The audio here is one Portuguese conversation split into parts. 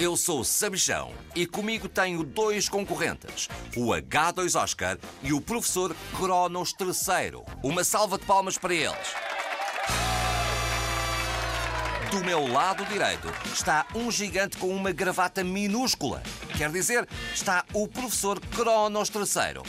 Eu sou o Sabichão e comigo tenho dois concorrentes, o H2 Oscar e o professor Cronos III. Uma salva de palmas para eles. Do meu lado direito está um gigante com uma gravata minúscula. Quer dizer, está o professor Cronos III.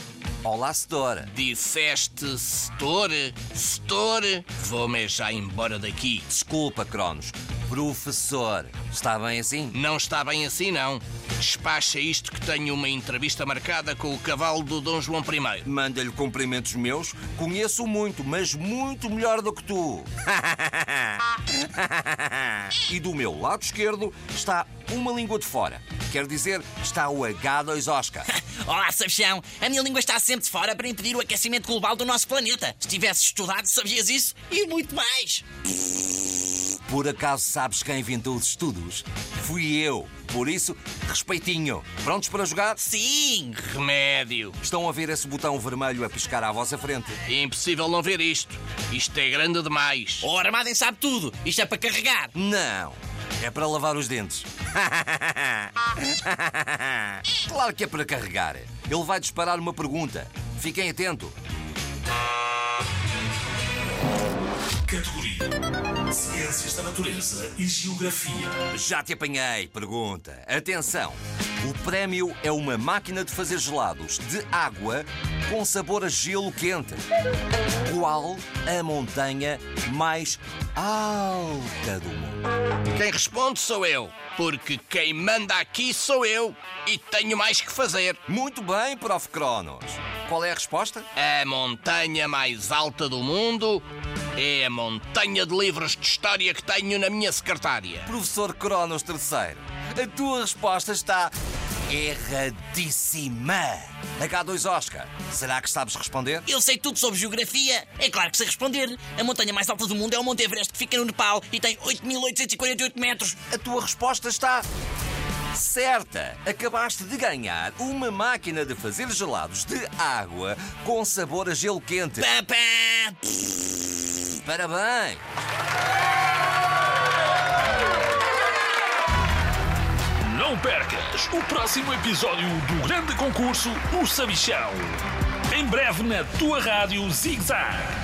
Olá, Setor. Disseste setor? Setor? Vou-me já embora daqui. Desculpa, Cronos. Professor. Está bem assim? Não está bem assim, não. Despacha isto que tenho uma entrevista marcada com o cavalo do Dom João I. Manda-lhe cumprimentos meus. Conheço muito, mas muito melhor do que tu. e do meu lado esquerdo está uma língua de fora. Quer dizer, está o H2 Oscar. Olá, Sabichão. A minha língua está sempre de fora para impedir o aquecimento global do nosso planeta. Se tivesses estudado, sabias isso e muito mais. Por acaso sabes quem inventou os estudos? Fui eu. Por isso, respeitinho. Prontos para jogar? Sim! Remédio. Estão a ver esse botão vermelho a piscar à vossa frente? Impossível não ver isto. Isto é grande demais. O Armadem sabe tudo. Isto é para carregar. Não. É para lavar os dentes. claro que é para carregar. Ele vai disparar uma pergunta. Fiquem atentos. Categoria Ciências da Natureza e Geografia. Já te apanhei, pergunta. Atenção! O prémio é uma máquina de fazer gelados de água com sabor a gelo quente. Qual a montanha mais alta do mundo? Quem responde sou eu. Porque quem manda aqui sou eu. E tenho mais que fazer. Muito bem, Prof. Cronos. Qual é a resposta? A montanha mais alta do mundo é a montanha de livros de história que tenho na minha secretária. Professor Cronos III, a tua resposta está erradíssima. H2 Oscar, será que sabes responder? Eu sei tudo sobre geografia. É claro que sei responder. A montanha mais alta do mundo é o Monte Everest, que fica no Nepal e tem 8.848 metros. A tua resposta está certa. Acabaste de ganhar uma máquina de fazer gelados de água com sabor a gelo quente. Papá! Parabéns! Não percas o próximo episódio do grande concurso O Sabichão. Em breve na tua rádio Zig Zag.